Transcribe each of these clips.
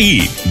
E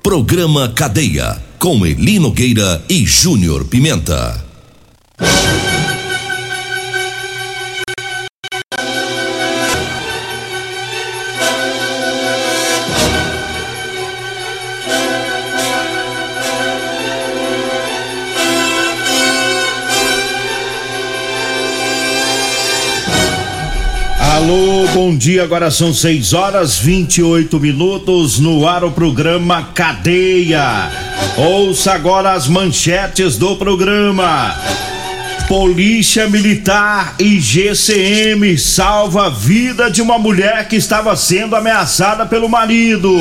Programa Cadeia. Com Elino Nogueira e Júnior Pimenta. Alô, bom dia. Agora são 6 horas 28 minutos no ar o programa Cadeia. Ouça agora as manchetes do programa. Polícia Militar e GCM salva a vida de uma mulher que estava sendo ameaçada pelo marido.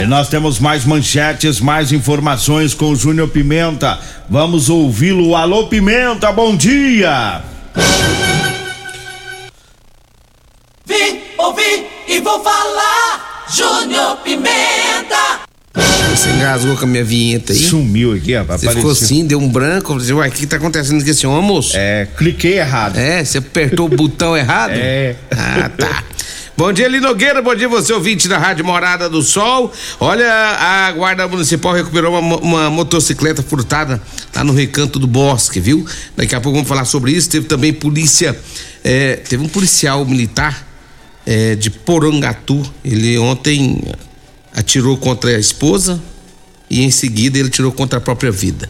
E nós temos mais manchetes, mais informações com o Júnior Pimenta. Vamos ouvi-lo. Alô, Pimenta, bom dia. Júnior Pimenta. Você engasgou com a minha vinheta aí? Sumiu aqui, rapaz. Você ficou assim, deu um branco. Eu falei, uai, o que tá acontecendo com esse homem, moço? É, cliquei errado. É, você apertou o botão errado? É. Ah, tá. Bom dia, Lino Nogueira. Bom dia, você ouvinte da Rádio Morada do Sol. Olha, a Guarda Municipal recuperou uma, uma motocicleta furtada lá no Recanto do Bosque, viu? Daqui a pouco vamos falar sobre isso. Teve também polícia, é, teve um policial militar é, de Porangatu. Ele ontem atirou contra a esposa e em seguida ele tirou contra a própria vida.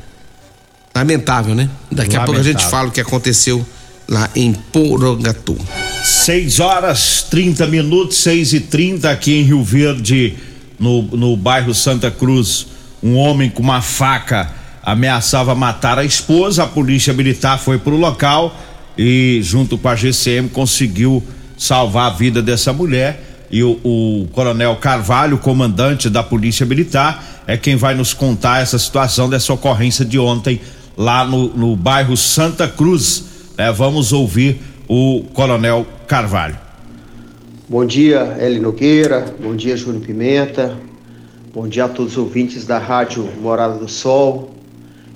Lamentável, né? Daqui a pouco a gente Lamentável. fala o que aconteceu lá em Porangatu. 6 horas 30 minutos, 6 e 30 aqui em Rio Verde, no, no bairro Santa Cruz. Um homem com uma faca ameaçava matar a esposa. A polícia militar foi para o local e, junto com a GCM, conseguiu salvar a vida dessa mulher. E o, o coronel Carvalho, comandante da Polícia Militar, é quem vai nos contar essa situação dessa ocorrência de ontem lá no, no bairro Santa Cruz. né? vamos ouvir o coronel Carvalho. Bom dia, Eli Nogueira. Bom dia, Júnior Pimenta. Bom dia a todos os ouvintes da Rádio Morada do Sol.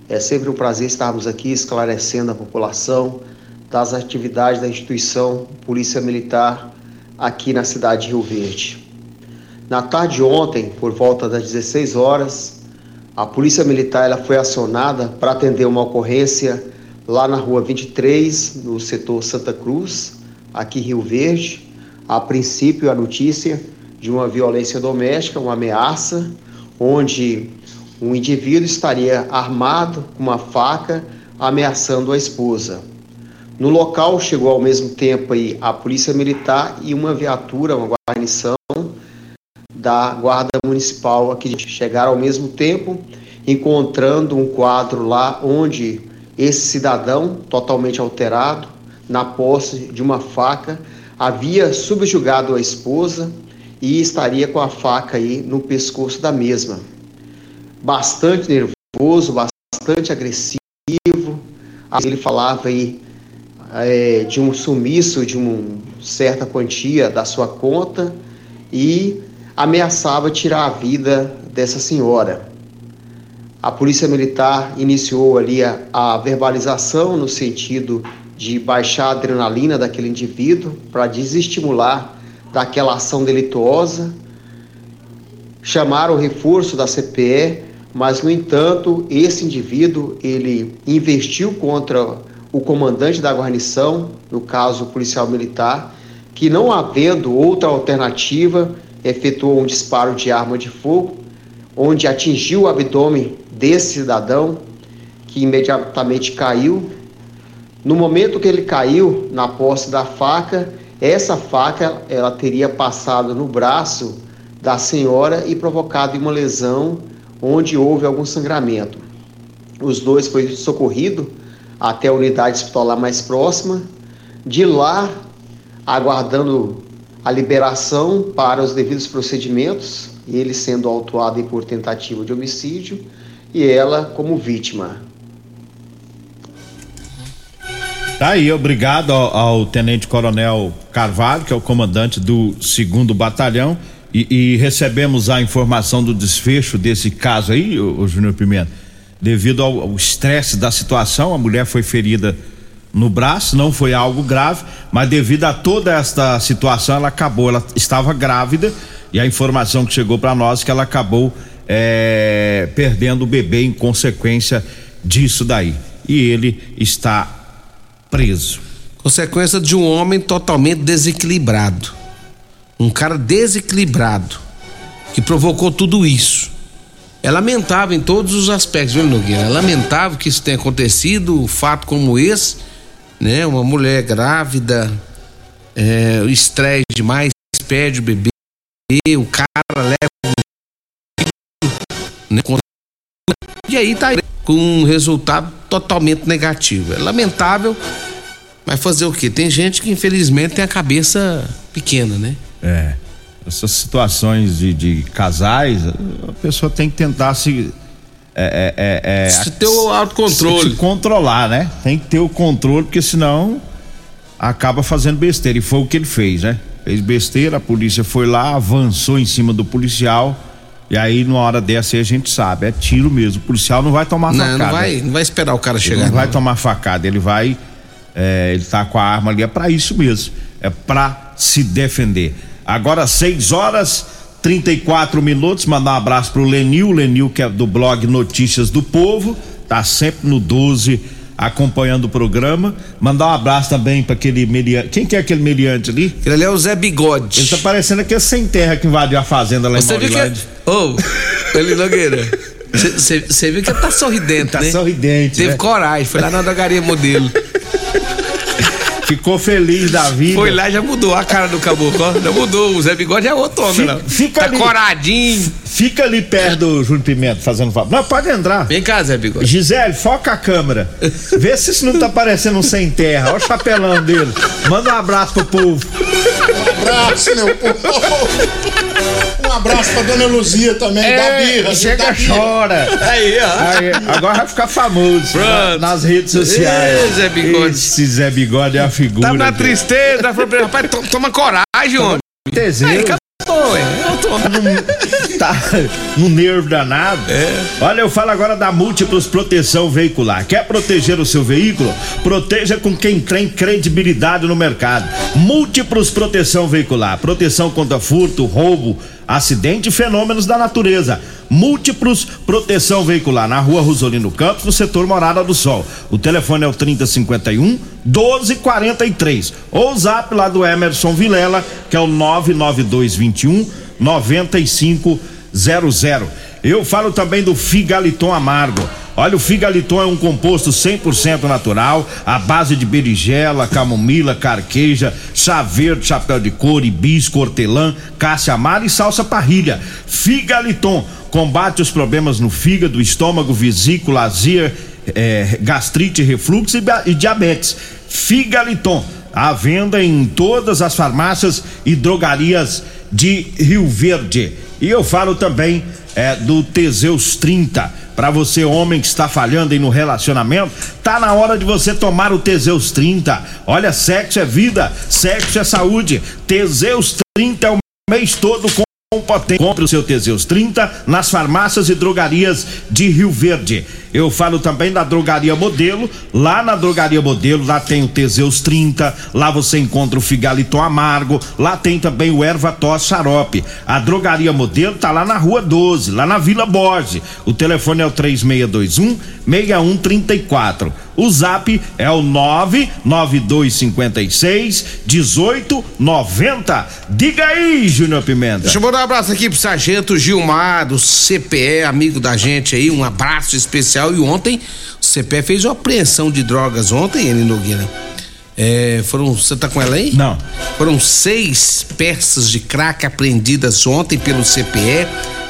É sempre um prazer estarmos aqui esclarecendo a população das atividades da instituição Polícia Militar aqui na cidade de Rio Verde. Na tarde de ontem, por volta das 16 horas, a Polícia Militar ela foi acionada para atender uma ocorrência lá na rua 23, no setor Santa Cruz, aqui em Rio Verde. A princípio, a notícia de uma violência doméstica, uma ameaça, onde um indivíduo estaria armado com uma faca ameaçando a esposa. No local chegou ao mesmo tempo aí a polícia militar e uma viatura, uma guarnição da guarda municipal aqui chegaram ao mesmo tempo, encontrando um quadro lá onde esse cidadão totalmente alterado, na posse de uma faca, havia subjugado a esposa e estaria com a faca aí no pescoço da mesma. Bastante nervoso, bastante agressivo. Ele falava aí é, de um sumiço de uma certa quantia da sua conta e ameaçava tirar a vida dessa senhora. A Polícia Militar iniciou ali a, a verbalização no sentido de baixar a adrenalina daquele indivíduo para desestimular daquela ação delituosa. Chamaram o reforço da CPE, mas no entanto, esse indivíduo ele investiu contra o comandante da guarnição, no caso policial militar, que não havendo outra alternativa, efetuou um disparo de arma de fogo, onde atingiu o abdômen desse cidadão, que imediatamente caiu. No momento que ele caiu na posse da faca, essa faca ela teria passado no braço da senhora e provocado uma lesão onde houve algum sangramento. Os dois foram socorridos até a unidade hospitalar mais próxima. De lá, aguardando a liberação para os devidos procedimentos, ele sendo autuado por tentativa de homicídio e ela como vítima. Tá aí, obrigado ao, ao Tenente Coronel Carvalho, que é o comandante do segundo batalhão, e, e recebemos a informação do desfecho desse caso aí, o, o Júnior Pimenta. Devido ao estresse da situação, a mulher foi ferida no braço, não foi algo grave, mas devido a toda esta situação, ela acabou, ela estava grávida e a informação que chegou para nós é que ela acabou é, perdendo o bebê em consequência disso daí. E ele está preso. Consequência de um homem totalmente desequilibrado. Um cara desequilibrado que provocou tudo isso. É lamentável em todos os aspectos, viu, Nogueira? É lamentável que isso tenha acontecido, um fato como esse, né? Uma mulher grávida, é, o estresse demais, perde o bebê, o cara leva né? E aí tá com um resultado totalmente negativo. É lamentável, mas fazer o quê? Tem gente que infelizmente tem a cabeça pequena, né? É. Essas situações de, de casais, a pessoa tem que tentar se. É, é, é, se ter o autocontrole. Se, se controlar, né? Tem que ter o controle, porque senão acaba fazendo besteira. E foi o que ele fez, né? Fez besteira, a polícia foi lá, avançou em cima do policial e aí, numa hora dessa aí, a gente sabe, é tiro mesmo. O policial não vai tomar não, facada. Não vai, não vai esperar o cara chegar. Ele não, não, vai tomar facada, ele vai. É, ele tá com a arma ali, é para isso mesmo. É para se defender. Agora, 6 horas 34 minutos. Mandar um abraço pro Lenil, Lenil, que é do blog Notícias do Povo, tá sempre no 12 acompanhando o programa. Mandar um abraço também para aquele meliante. Quem que é aquele meliante ali? Ele é o Zé Bigode. Ele tá parecendo aquele sem terra que invadiu a fazenda lá Você em Maurilândia. Que... Ô, oh, ele Nogueira. Você viu que ele tá sorridente, tá né? Tá sorridente. Teve né? coragem, foi lá na drogaria modelo. Ficou feliz da vida. Foi lá já mudou a cara do caboclo. Já mudou. O Zé Bigode é outro homem, fica. Fica tá ali, coradinho. Fica ali perto do Júnior Pimenta fazendo favor. Não, pode entrar. Vem cá, Zé Bigode. Gisele, foca a câmera. Vê se isso não tá parecendo um sem terra. Olha o chapelão dele. Manda um abraço pro povo. Um abraço, meu povo. Um abraço pra dona Luzia também, é, da birra. Chega, da birra. chora. Aí, ó. Aí, agora vai ficar famoso na, nas redes sociais. Ei, Zé Bigode. Esse Zé Bigode é a figura. Tá na tristeza, rapaz, toma coragem, homem. Teseu. Aí, é. Eu tô... no, tá no nervo danado. É. Olha, eu falo agora da Múltiplos Proteção Veicular. Quer proteger o seu veículo? Proteja com quem tem credibilidade no mercado. Múltiplos Proteção Veicular. Proteção contra furto, roubo, acidente e fenômenos da natureza. Múltiplos Proteção Veicular na rua Rosolino Campos, no setor Morada do Sol. O telefone é o 3051 1243. Ou o zap lá do Emerson Vilela, que é o 99221 9500. Eu falo também do Figaliton Amargo. Olha, o Figaliton é um composto 100% natural, à base de berigela, camomila, carqueja, chá verde, chapéu de couro, hibisco, hortelã, cássia amara e salsa parrilha. Figaliton combate os problemas no fígado, estômago, vesícula, azia, é, gastrite, refluxo e, e diabetes. Figaliton, à venda em todas as farmácias e drogarias de Rio Verde. E eu falo também é, do Teseus 30. Para você, homem que está falhando aí no relacionamento, tá na hora de você tomar o Teseus 30. Olha, sexo é vida, sexo é saúde. Teseus 30 é o mês todo com. Compre o seu Teseus 30 nas farmácias e drogarias de Rio Verde. Eu falo também da Drogaria Modelo. Lá na Drogaria Modelo, lá tem o Teseus 30, lá você encontra o Figaliton Amargo, lá tem também o Erva Tos Xarope. A Drogaria Modelo tá lá na Rua 12, lá na Vila Borges. O telefone é o 3621 6134. O zap é o 99256 1890. Diga aí, Júnior Pimenta. Deixa eu mandar um abraço aqui pro Sargento Gilmar, do CPE, amigo da gente aí. Um abraço especial. E ontem, o CPE fez uma apreensão de drogas ontem, ele Nogueira. É, foram. Você tá com ela aí? Não. Foram seis peças de crack apreendidas ontem pelo CPE,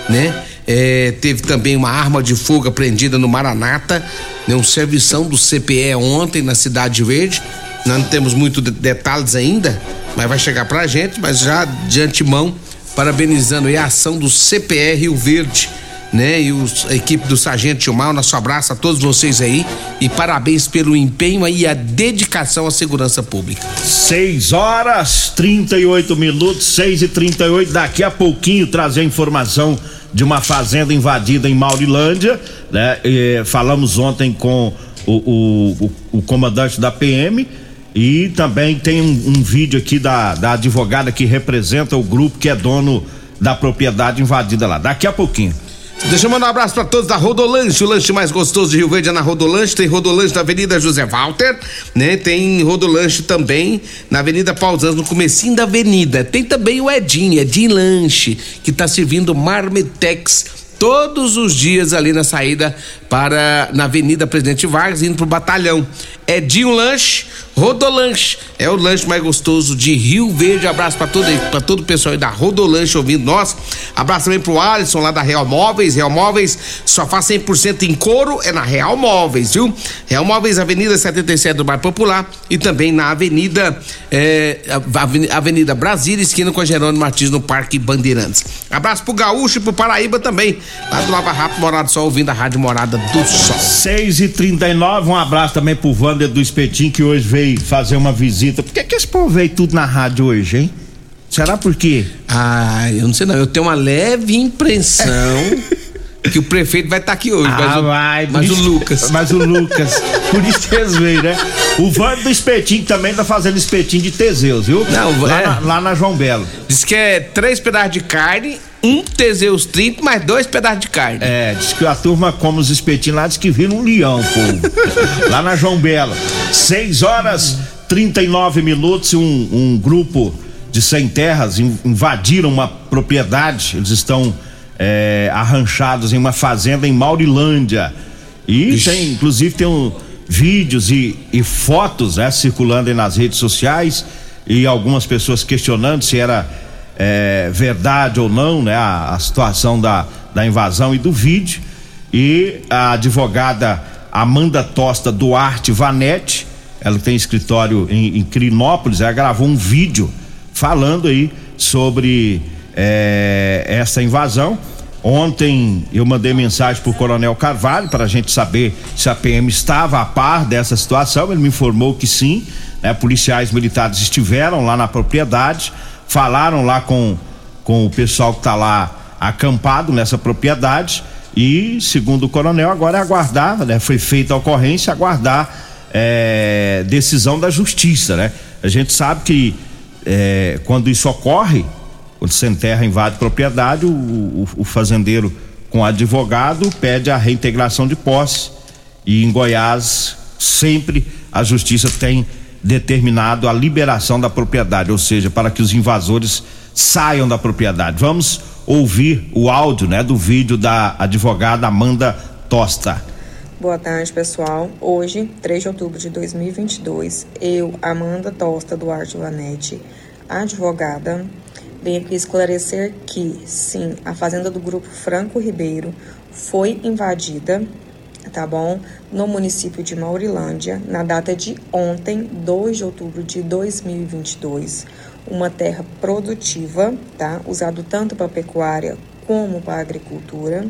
né? É, teve também uma arma de fogo apreendida no Maranata, né, um servição do CPE ontem na Cidade Verde. Nós não temos muito de detalhes ainda, mas vai chegar pra gente, mas já de antemão, parabenizando a ação do CPR Rio Verde né? E os, a equipe do Sargento Gilmar, nosso abraço a todos vocês aí e parabéns pelo empenho e a dedicação à segurança pública. 6 horas 38 minutos, 6 e 38 Daqui a pouquinho trazer a informação de uma fazenda invadida em Maurilândia, né? E, falamos ontem com o, o, o, o, comandante da PM e também tem um, um vídeo aqui da, da advogada que representa o grupo que é dono da propriedade invadida lá. Daqui a pouquinho. Deixa eu mandar um abraço para todos da Rodolanche, o lanche mais gostoso de Rio Verde é na Rodolanche. Tem Rodolanche na Avenida José Walter, né? Tem Rodolanche também na Avenida Pausans, no comecinho da avenida. Tem também o Edinho, Edinho Lanche, que tá servindo Marmitex todos os dias ali na saída para na Avenida Presidente Vargas, indo pro batalhão. Edinho Lanche Rodolanche é o lanche mais gostoso de Rio Verde. Abraço para todo, pra todo o pessoal aí da Rodolanche ouvindo nós. Abraço também pro Alisson lá da Real Móveis. Real Móveis só faz 100% em couro, é na Real Móveis, viu? Real Móveis, Avenida 77 do Bairro Popular e também na Avenida é, Avenida Brasília, esquina com a Jerônimo Martins no Parque Bandeirantes. Abraço pro Gaúcho e pro Paraíba também, lá do Lava Rápido Morado Sol, ouvindo a Rádio Morada do Sol. 6 e 39 um abraço também pro Wander do Espetinho que hoje veio fazer uma visita. Por que, que esse povo veio tudo na rádio hoje, hein? Será por quê? Ah, eu não sei não. Eu tenho uma leve impressão que o prefeito vai estar tá aqui hoje. Ah, mas o, vai. Mas o Lucas. Mas o Lucas. Por isso eles veio, né? O Vando do Espetinho também tá fazendo espetinho de Teseus, viu? Não, lá, é. na, lá na João Belo. Diz que é três pedaços de carne, um Teseus 30, mais dois pedaços de carne. É, diz que a turma come os espetinhos lá, diz que vira um leão, povo. lá na João Belo. Seis horas 39 minutos, um, um grupo de sem terras invadiram uma propriedade. Eles estão é, arranchados em uma fazenda em Maurilândia. E Ixi. tem, inclusive, tem um, vídeos e, e fotos né, circulando aí nas redes sociais e algumas pessoas questionando se era é, verdade ou não né, a, a situação da, da invasão e do vídeo. E a advogada Amanda Tosta Duarte Vanetti ela tem escritório em, em Crinópolis, ela gravou um vídeo falando aí sobre é, essa invasão. Ontem eu mandei mensagem para o Coronel Carvalho para a gente saber se a PM estava a par dessa situação. Ele me informou que sim. Né, policiais militares estiveram lá na propriedade, falaram lá com, com o pessoal que está lá acampado nessa propriedade. E, segundo o coronel, agora é aguardar, né? Foi feita a ocorrência, aguardar é, decisão da justiça, né? A gente sabe que é, quando isso ocorre, quando sem terra invade propriedade, o, o, o, fazendeiro com advogado pede a reintegração de posse e em Goiás sempre a justiça tem determinado a liberação da propriedade, ou seja, para que os invasores saiam da propriedade. Vamos ouvir o áudio, né, do vídeo da advogada Amanda Tosta. Boa tarde, pessoal. Hoje, 3 de outubro de 2022, eu, Amanda Tosta Duarte Vanetti, advogada, venho aqui esclarecer que, sim, a fazenda do Grupo Franco Ribeiro foi invadida, tá bom? No município de Maurilândia, na data de ontem, 2 de outubro de 2022. Uma terra produtiva, tá? Usado tanto para pecuária como para agricultura,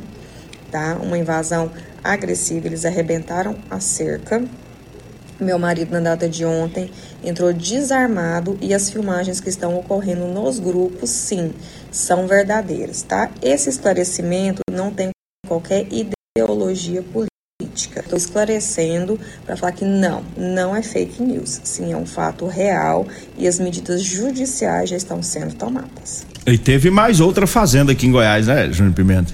tá? Uma invasão agressiva, eles arrebentaram a cerca. Meu marido, na data de ontem, entrou desarmado e as filmagens que estão ocorrendo nos grupos, sim, são verdadeiras, tá? Esse esclarecimento não tem qualquer ideologia política. Estou esclarecendo para falar que não, não é fake news. Sim, é um fato real e as medidas judiciais já estão sendo tomadas. E teve mais outra fazenda aqui em Goiás, né, Júnior Pimenta?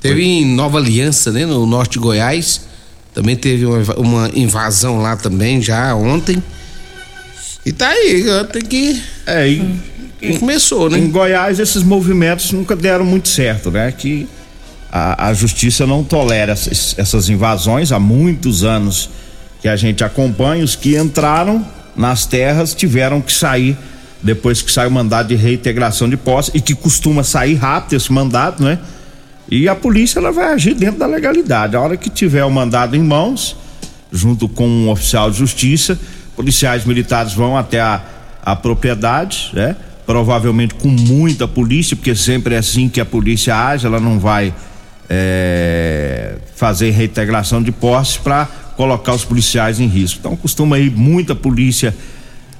Teve em Nova Aliança, né, no norte de Goiás. Também teve uma, invasão lá também, já ontem. E tá aí, tem que. É, e, e começou, né? Em Goiás, esses movimentos nunca deram muito certo, né? Que a, a justiça não tolera essas, essas invasões há muitos anos que a gente acompanha. Os que entraram nas terras tiveram que sair depois que sai o mandado de reintegração de posse e que costuma sair rápido esse mandado, né? E a polícia ela vai agir dentro da legalidade. A hora que tiver o mandado em mãos, junto com um oficial de justiça, policiais militares vão até a, a propriedade, né? Provavelmente com muita polícia, porque sempre é assim que a polícia age, ela não vai é, fazer reintegração de posse para colocar os policiais em risco. Então costuma ir muita polícia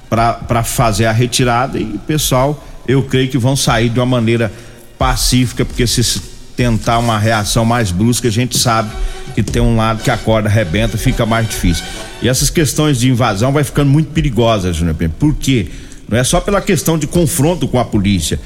para fazer a retirada e o pessoal, eu creio que vão sair de uma maneira pacífica, porque se tentar uma reação mais brusca, a gente sabe que tem um lado que a corda arrebenta, fica mais difícil. E essas questões de invasão vai ficando muito perigosas, Júnior Por quê? Não é só pela questão de confronto com a polícia,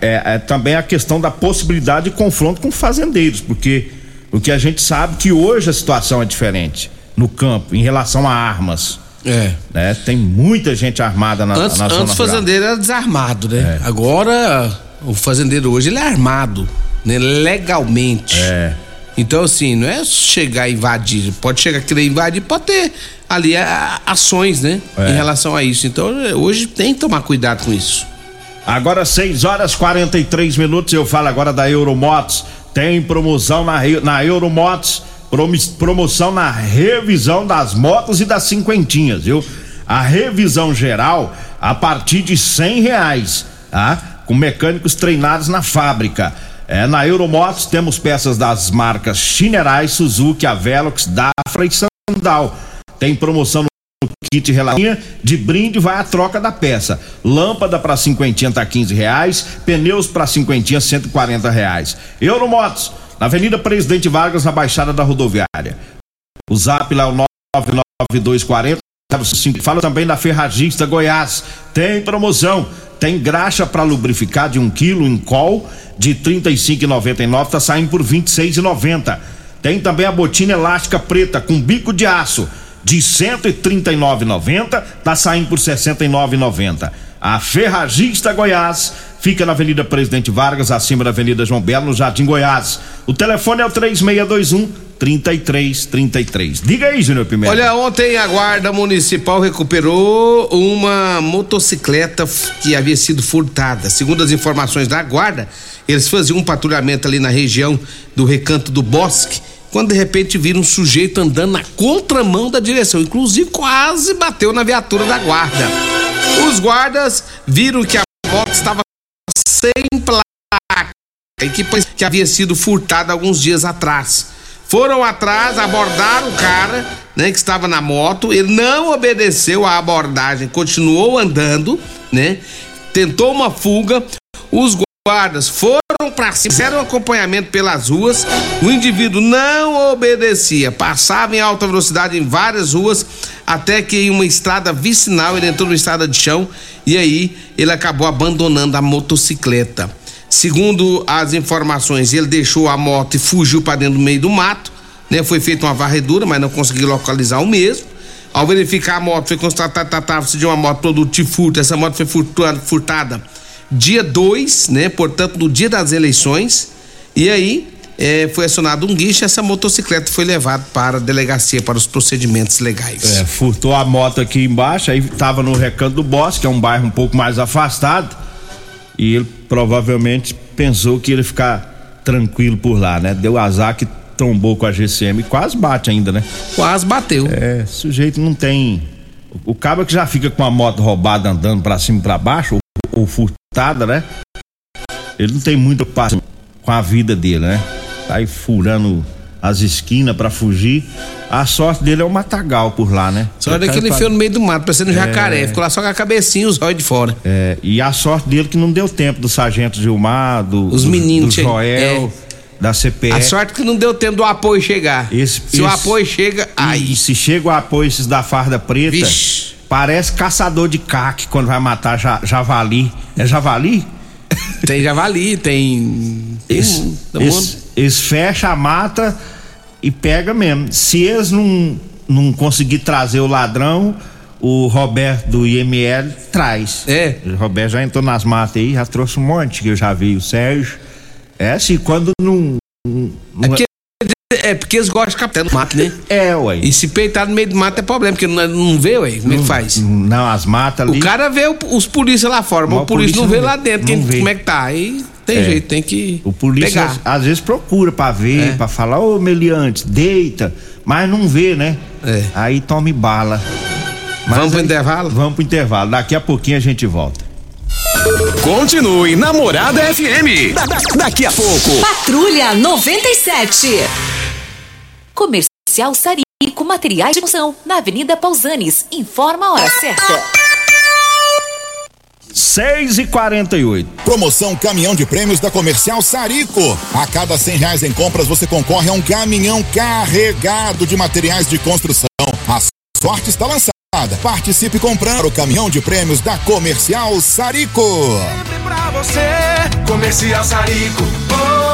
é, é também a questão da possibilidade de confronto com fazendeiros, porque o que a gente sabe que hoje a situação é diferente no campo em relação a armas. É. Né? Tem muita gente armada na, antes, na zona Antes o fazendeiro era desarmado, né? É. Agora o fazendeiro hoje ele é armado, né? Legalmente. É. Então assim, não é chegar e invadir, pode chegar a querer invadir, pode ter ali a, ações, né? É. Em relação a isso. Então hoje tem que tomar cuidado com isso. Agora 6 horas 43 minutos, eu falo agora da Euromotos. Tem promoção na, na Euromotos promoção na revisão das motos e das cinquentinhas, viu? A revisão geral a partir de cem reais, tá? Com mecânicos treinados na fábrica. É, na Euromotos temos peças das marcas Chinerai, Suzuki, Avelox, Dafra e Sandal. Tem promoção no kit relatinha de brinde vai a troca da peça. Lâmpada para cinquentinha tá 15 reais, pneus para cinquentinha 140 reais. Euromotos na Avenida Presidente Vargas, na Baixada da Rodoviária. O zap lá é o 99240 Fala também da Ferragista Goiás. Tem promoção. Tem graxa para lubrificar de um quilo em col de 35,99 tá saindo por 26,90. Tem também a botina elástica preta com bico de aço de 139,90 tá saindo por 69,90. A Ferragista Goiás fica na Avenida Presidente Vargas, acima da Avenida João Belo, no Jardim Goiás. O telefone é o 3621 3333. Diga aí, Júnior Pimenta. Olha, ontem a Guarda Municipal recuperou uma motocicleta que havia sido furtada. Segundo as informações da Guarda, eles faziam um patrulhamento ali na região do Recanto do Bosque quando de repente viram um sujeito andando na contramão da direção, inclusive quase bateu na viatura da guarda. Os guardas viram que a moto estava sem placa, equipe que havia sido furtada alguns dias atrás. Foram atrás, abordaram o cara, né, que estava na moto, ele não obedeceu à abordagem, continuou andando, né? Tentou uma fuga. Os guardas foram para cima, fizeram acompanhamento pelas ruas. O indivíduo não obedecia, passava em alta velocidade em várias ruas, até que em uma estrada vicinal ele entrou numa estrada de chão e aí ele acabou abandonando a motocicleta. Segundo as informações, ele deixou a moto e fugiu para dentro do meio do mato. Né? Foi feita uma varredura, mas não conseguiu localizar o mesmo. Ao verificar a moto, foi constatado que tratava-se de uma moto produto de furto. Essa moto foi furtada dia 2, né? Portanto, no dia das eleições. E aí é, foi acionado um guiche, essa motocicleta foi levada para a delegacia para os procedimentos legais. É, furtou a moto aqui embaixo, aí estava no Recanto do Bosque, que é um bairro um pouco mais afastado, e ele provavelmente pensou que ia ficar tranquilo por lá, né? Deu azar que trombou com a GCM e quase bate ainda, né? Quase bateu. É, sujeito não tem. O, o cabo que já fica com a moto roubada andando para cima e pra baixo, ou, furtada, né? Ele não tem muito passo com a vida dele, né? Tá aí furando as esquinas para fugir. A sorte dele é o matagal por lá, né? Só que ele enfiou no meio do mato, parecendo um jacaré. Ficou lá só com a cabecinha e os olhos de fora. É, e a sorte dele que não deu tempo do sargento Gilmar, do, Os do- meninos do che- Joel, da CPE. A sorte que não deu tempo do apoio chegar. Esse- Se o esse- apoio chega, aí. E se chega o apoio esses da farda preta, Vixe. Parece caçador de caque quando vai matar ja- javali. É javali? Tem javali, tem. Eles, eles, fecham a mata e pega mesmo. Se eles não, não conseguir trazer o ladrão, o Roberto do IML traz. É. O Roberto já entrou nas matas aí, já trouxe um monte que eu já vi, o Sérgio. É assim, quando não. não- É porque, é porque eles gostam de captar no mato, né? É, ué. E se peitar no meio do mato é problema, porque não, não vê, ué. Como é que faz? Não, as matas ali. O cara vê o- os polícia lá fora, mas Mas o polícia não vê lá dentro não quem, vê. como é que tá. Aí tem É. jeito, tem que O polícia pegar. às, às vezes procura pra ver, É. pra falar, ô Meliante, deita, mas não vê, né? É. Aí tome bala. Mas Vamos pro aí- intervalo? Vamos pro intervalo. Daqui a pouquinho a gente volta. Continue Namorada FM. Da- da- daqui a pouco. Patrulha 97. Comercial Sarico Materiais de Construção, na Avenida Pausanes. Informa a hora certa. 6 e 48 Promoção Caminhão de Prêmios da Comercial Sarico. A cada cem reais em compras você concorre a um caminhão carregado de materiais de construção. A sorte está lançada. Participe comprando o caminhão de prêmios da Comercial Sarico. pra você, Comercial Sarico. Oh,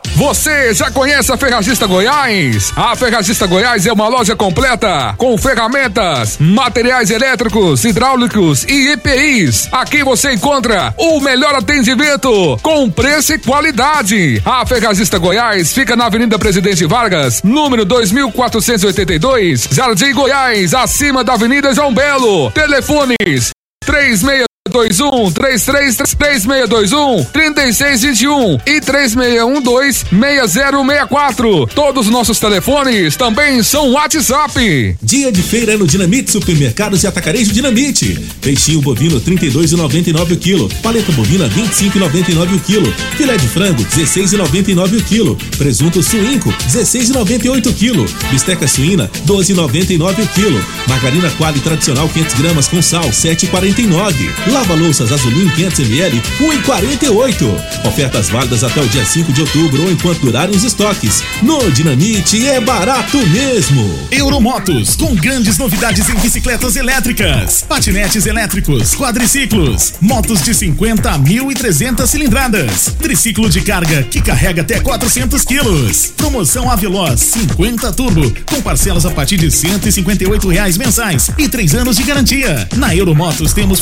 Você já conhece a Ferragista Goiás? A Ferragista Goiás é uma loja completa com ferramentas, materiais elétricos, hidráulicos e EPIs. Aqui você encontra o melhor atendimento com preço e qualidade. A Ferragista Goiás fica na Avenida Presidente Vargas, número 2482, Jardim Goiás, acima da Avenida João Belo. Telefones 36 21 33 3621 3621 e 3612 6064. Todos os nossos telefones também são WhatsApp. Dia de feira no Dinamite Supermercados e Atacarejo Dinamite. Peixinho bovino 32,99 o quilo. Paleta bovina 25,99 o quilo. Filé de frango 16,99 o quilo. Presunto suínco 16,98 o quilo. Bisteca suína 12,99 o quilo. Margarina Quali tradicional 500 gramas com sal 7,49. Lava louças Azulim 500 ml 1,48. Ofertas válidas até o dia 5 de outubro ou enquanto durarem os estoques. No Dinamite é barato mesmo. Euromotos, com grandes novidades em bicicletas elétricas, patinetes elétricos, quadriciclos, motos de 50 a 1.300 cilindradas, triciclo de carga que carrega até 400 quilos. Promoção Aveloz 50 Turbo, com parcelas a partir de 158 reais mensais e três anos de garantia. Na Euromotos temos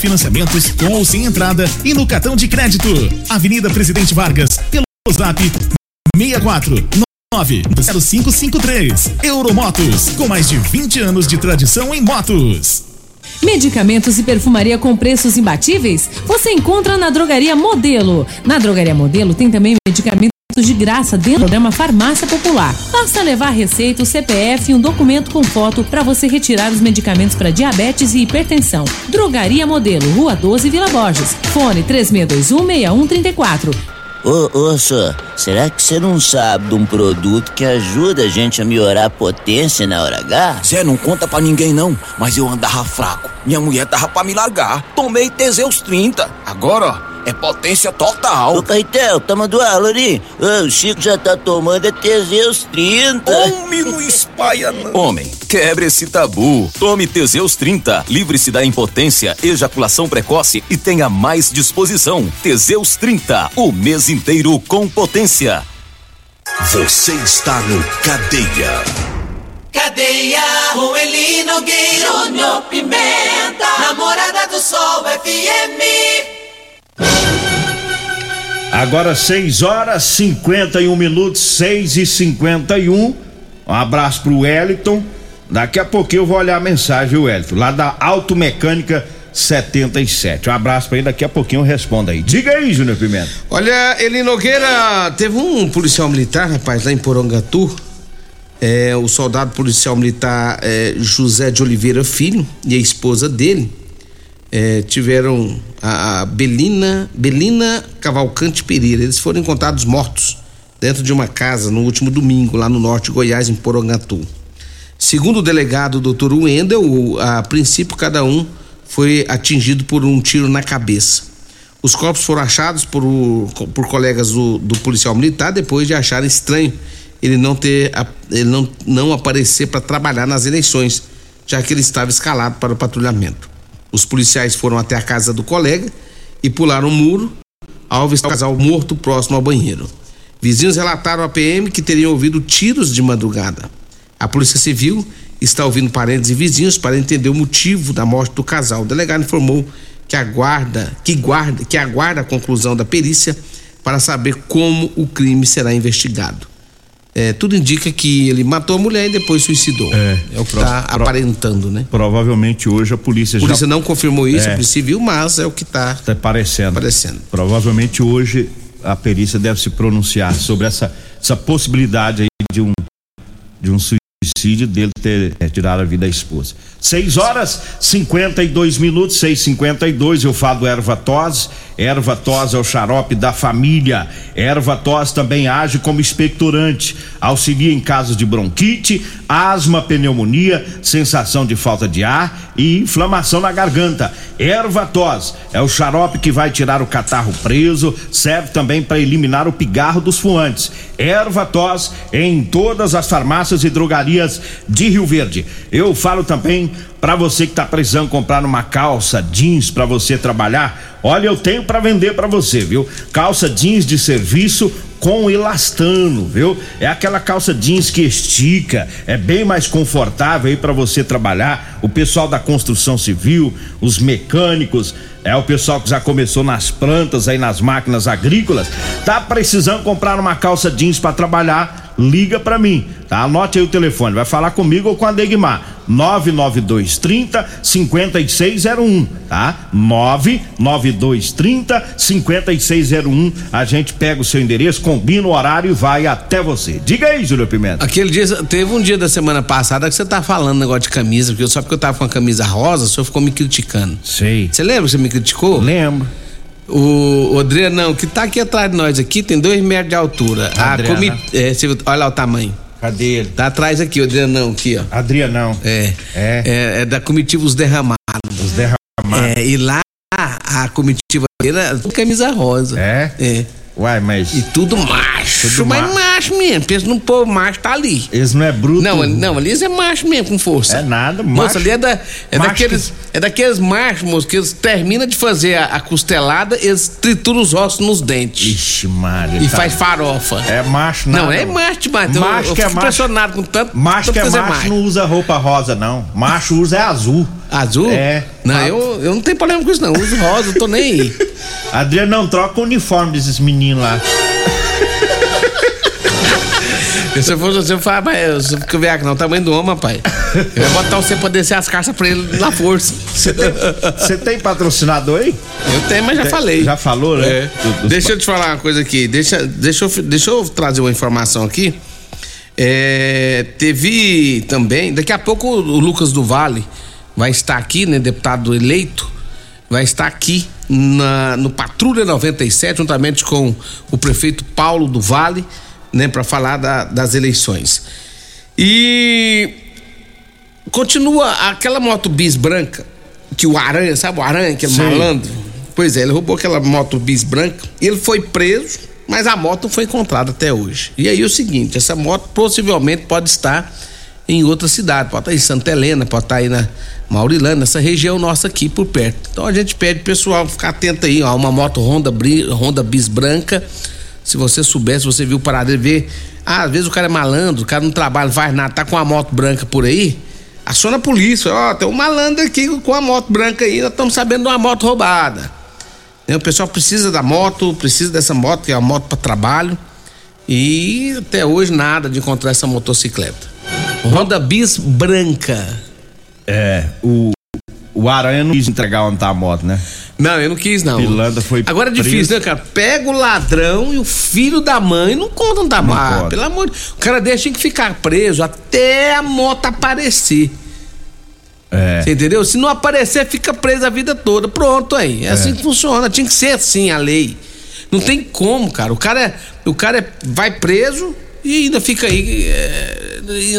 com ou sem entrada e no cartão de crédito. Avenida Presidente Vargas, pelo Zap 64 0553. Euromotos, com mais de 20 anos de tradição em motos. Medicamentos e perfumaria com preços imbatíveis? Você encontra na Drogaria Modelo. Na Drogaria Modelo tem também medicamentos de graça dentro do programa Farmácia Popular. Basta levar a receita, o CPF e um documento com foto para você retirar os medicamentos para diabetes e hipertensão. Drogaria Modelo, Rua 12, Vila Borges. Fone 36216134. Ô, ô, senhor, será que você não sabe de um produto que ajuda a gente a melhorar a potência na hora H? Zé, não conta pra ninguém não, mas eu andava fraco. Minha mulher tava pra me largar. Tomei Teseus 30. Agora, ó, é potência total. Ô, Caetel, tá mandando aula ali? O Chico já tá tomando é Teseus 30. Homem, não espalha não. Homem, quebre esse tabu. Tome Teseus 30. Livre-se da impotência, ejaculação precoce e tenha mais disposição. Teseus 30. O mês inteiro com potência. Você está no Cadeia. Cadeia, Nogueira, Júnior Pimenta, Namorada do Sol FM. Agora 6 horas 51 minutos, 6 e 51 Um abraço pro Wellington. Daqui a pouquinho eu vou olhar a mensagem, Wellington, lá da Automecânica 77. Um abraço pra ele, daqui a pouquinho eu respondo aí. Diga aí, Júnior Pimenta. Olha, Eli Nogueira, teve um policial militar, rapaz, lá em Porongatu. É, o soldado policial militar é, José de Oliveira Filho e a esposa dele é, tiveram a, a Belina, Belina Cavalcante Pereira. Eles foram encontrados mortos dentro de uma casa no último domingo, lá no norte de Goiás, em Porongatu. Segundo o delegado Dr. Wendel, a princípio cada um foi atingido por um tiro na cabeça. Os corpos foram achados por, por colegas do, do policial militar depois de acharem estranho ele não ter ele não, não aparecer para trabalhar nas eleições, já que ele estava escalado para o patrulhamento. Os policiais foram até a casa do colega e pularam o muro ao avistar o casal morto próximo ao banheiro. Vizinhos relataram à PM que teriam ouvido tiros de madrugada. A Polícia Civil está ouvindo parentes e vizinhos para entender o motivo da morte do casal. O delegado informou que aguarda, que guarda, que aguarda a conclusão da perícia para saber como o crime será investigado. É, tudo indica que ele matou a mulher e depois suicidou. É, é o que está aparentando, né? Provavelmente hoje a polícia a já. polícia não confirmou isso, é. a polícia civil, mas é o que está tá parecendo. Parecendo. Provavelmente hoje a perícia deve se pronunciar sobre essa, essa possibilidade aí de um, de um suicídio dele ter é, tirado a vida da esposa. 6 horas 52 minutos, 6:52 eu falo erva tos. Erva tos é o xarope da família. Erva tos também age como expectorante, auxilia em casos de bronquite, asma, pneumonia, sensação de falta de ar e inflamação na garganta. Erva tos é o xarope que vai tirar o catarro preso, serve também para eliminar o pigarro dos fuantes. Erva tos em todas as farmácias e drogarias de Rio Verde. Eu falo também para você que está precisando comprar uma calça jeans para você trabalhar, olha, eu tenho para vender para você, viu? Calça jeans de serviço com elastano, viu? É aquela calça jeans que estica, é bem mais confortável aí para você trabalhar. O pessoal da construção civil, os mecânicos, é o pessoal que já começou nas plantas aí nas máquinas agrícolas, tá precisando comprar uma calça jeans para trabalhar? Liga para mim, tá? Anote aí o telefone, vai falar comigo ou com a Degmar. 99230 5601, tá? 99230 5601. A gente pega o seu endereço, combina o horário e vai até você. Diga aí, Júlio Pimenta. Aquele dia, teve um dia da semana passada que você tá falando negócio de camisa, porque só porque eu tava com a camisa rosa, o senhor ficou me criticando. Sei. Você lembra que você me criticou? Lembro. O, o Adrianão, que tá aqui atrás de nós aqui, tem dois metros de altura. A comi, é, você, olha lá o tamanho. Cadê ele? Tá atrás aqui, o Adrianão, aqui, ó. Adrianão. É. É, é, é da comitiva Os Derramados. Os Derramados. É, e lá a comitiva era camisa rosa. É? É. Uai, mas. E tudo macho. Tudo mas macho. macho mesmo. Pensa num povo macho, tá ali. Eles não é bruto. Não, não, ali eles é macho mesmo, com força. É nada, macho. Moça, ali é, da, é daqueles. Que... É daqueles machos, moço, que eles terminam de fazer a, a, costelada, eles trituram os ossos nos dentes. Ixi, Maria. E tá... faz farofa. É macho, não. Não, é macho demais. Macho eu, eu que é macho. impressionado com tanto. Macho que é macho, macho não usa roupa rosa, não. Macho usa é azul. Azul? É. Não, eu, eu não tenho problema com isso, não. Uso rosa, tô nem aí. Adriano não troca o uniforme desses meninos lá. Se eu fosse você, eu falava, mas se eu vier aqui não, o tamanho do homem, pai. Eu ia botar você pra descer as caixas pra ele na força. Você tem, tem, patrocinador aí? Eu tenho, mas já tem, falei. Já falou, né? É. Do, deixa eu te falar uma coisa aqui. Deixa, deixa, eu, deixa eu trazer uma informação aqui. É, teve também, daqui a pouco o Lucas do Vale vai estar aqui, né? Deputado eleito, vai estar aqui na, no Patrulha 97, juntamente com o prefeito Paulo do Vale né, para falar da, das eleições. E continua aquela moto bis branca que o Aranha, sabe o Aranha, aquele Sim. malandro? Pois é, ele roubou aquela moto bis branca, ele foi preso, mas a moto não foi encontrada até hoje. E aí é o seguinte, essa moto possivelmente pode estar em outra cidade, pode estar em Santa Helena, pode estar aí na Maurilândia, nessa região nossa aqui por perto. Então a gente pede pessoal ficar atento aí, ó, uma moto Honda, Honda bis branca, se você soubesse, você viu o paradeiro, vê. Ah, às vezes o cara é malandro, o cara não trabalha, faz nada, tá com uma moto branca por aí. Aciona a polícia, ó, tem um malandro aqui com a moto branca aí, nós estamos sabendo de uma moto roubada. Né, o pessoal precisa da moto, precisa dessa moto, que é uma moto para trabalho. E até hoje nada de encontrar essa motocicleta. Honda Bis branca. É, o, o Aranha não quis entregar onde tá a moto, né? Não, eu não quis, não. Pilanda foi Agora é difícil, né, cara? Pega o ladrão e o filho da mãe não contam da moto. Ah, pelo amor de O cara deixa que ficar preso até a moto aparecer. É. Você entendeu? Se não aparecer, fica preso a vida toda. Pronto aí. É, é, assim que funciona. Tinha que ser assim a lei. Não tem como, cara. O cara, é, o cara é, vai preso e ainda fica aí. É,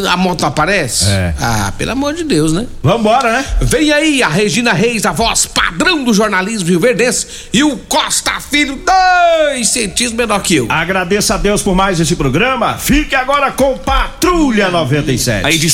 a moto aparece? É. Ah, pelo amor de Deus, né? Vambora, né? Vem aí a Regina Reis, a voz padrão do jornalismo Rio Verdense, e o Costa Filho, dois centímetros menor que eu. Agradeço a Deus por mais esse programa. Fique agora com Patrulha 97. A edição